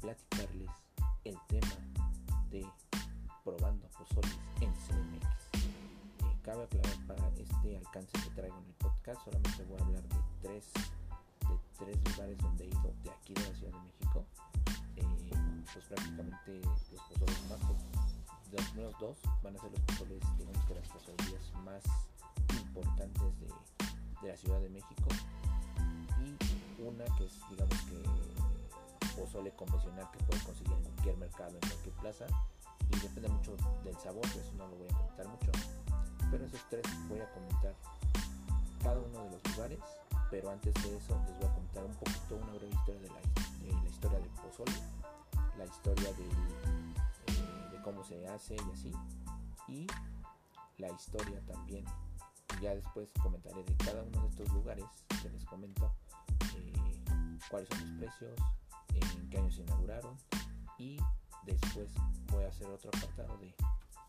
platicarles el tema de probando pozoles en CDMX. Eh, cabe aclarar para este alcance que traigo en el podcast, solamente voy a hablar de tres, de tres lugares donde he ido de aquí de la Ciudad de México. Eh, pues prácticamente los pozoles más, los primeros dos van a ser los pozoles, digamos que las pozolerías más importantes de, de la Ciudad de México y una que es digamos que pozole convencional que puedes conseguir en cualquier mercado, en cualquier plaza y depende mucho del sabor, eso no lo voy a comentar mucho, pero esos tres voy a comentar cada uno de los lugares, pero antes de eso les voy a contar un poquito una breve historia de la, historia del pozole, la historia de, eh, de cómo se hace y así, y la historia también ya después comentaré de cada uno de estos lugares que les comento eh, cuáles son los precios, en qué año se inauguraron y después voy a hacer otro apartado de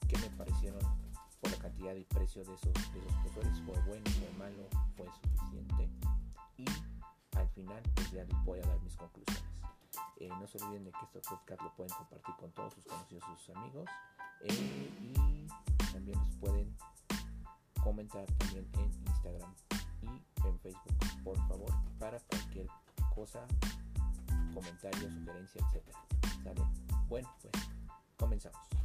qué me parecieron por la cantidad y precio de esos, de esos pozoles, fue bueno, fue malo, fue suficiente y al final pues ya les voy a dar mis conclusiones. Eh, no se olviden de que este podcast lo pueden compartir con todos sus conocidos, sus amigos eh, y también los pueden comentar también en Instagram y en Facebook, por favor, para cualquier cosa, comentario, sugerencia, etcétera. ¿Sale? Bueno, pues comenzamos.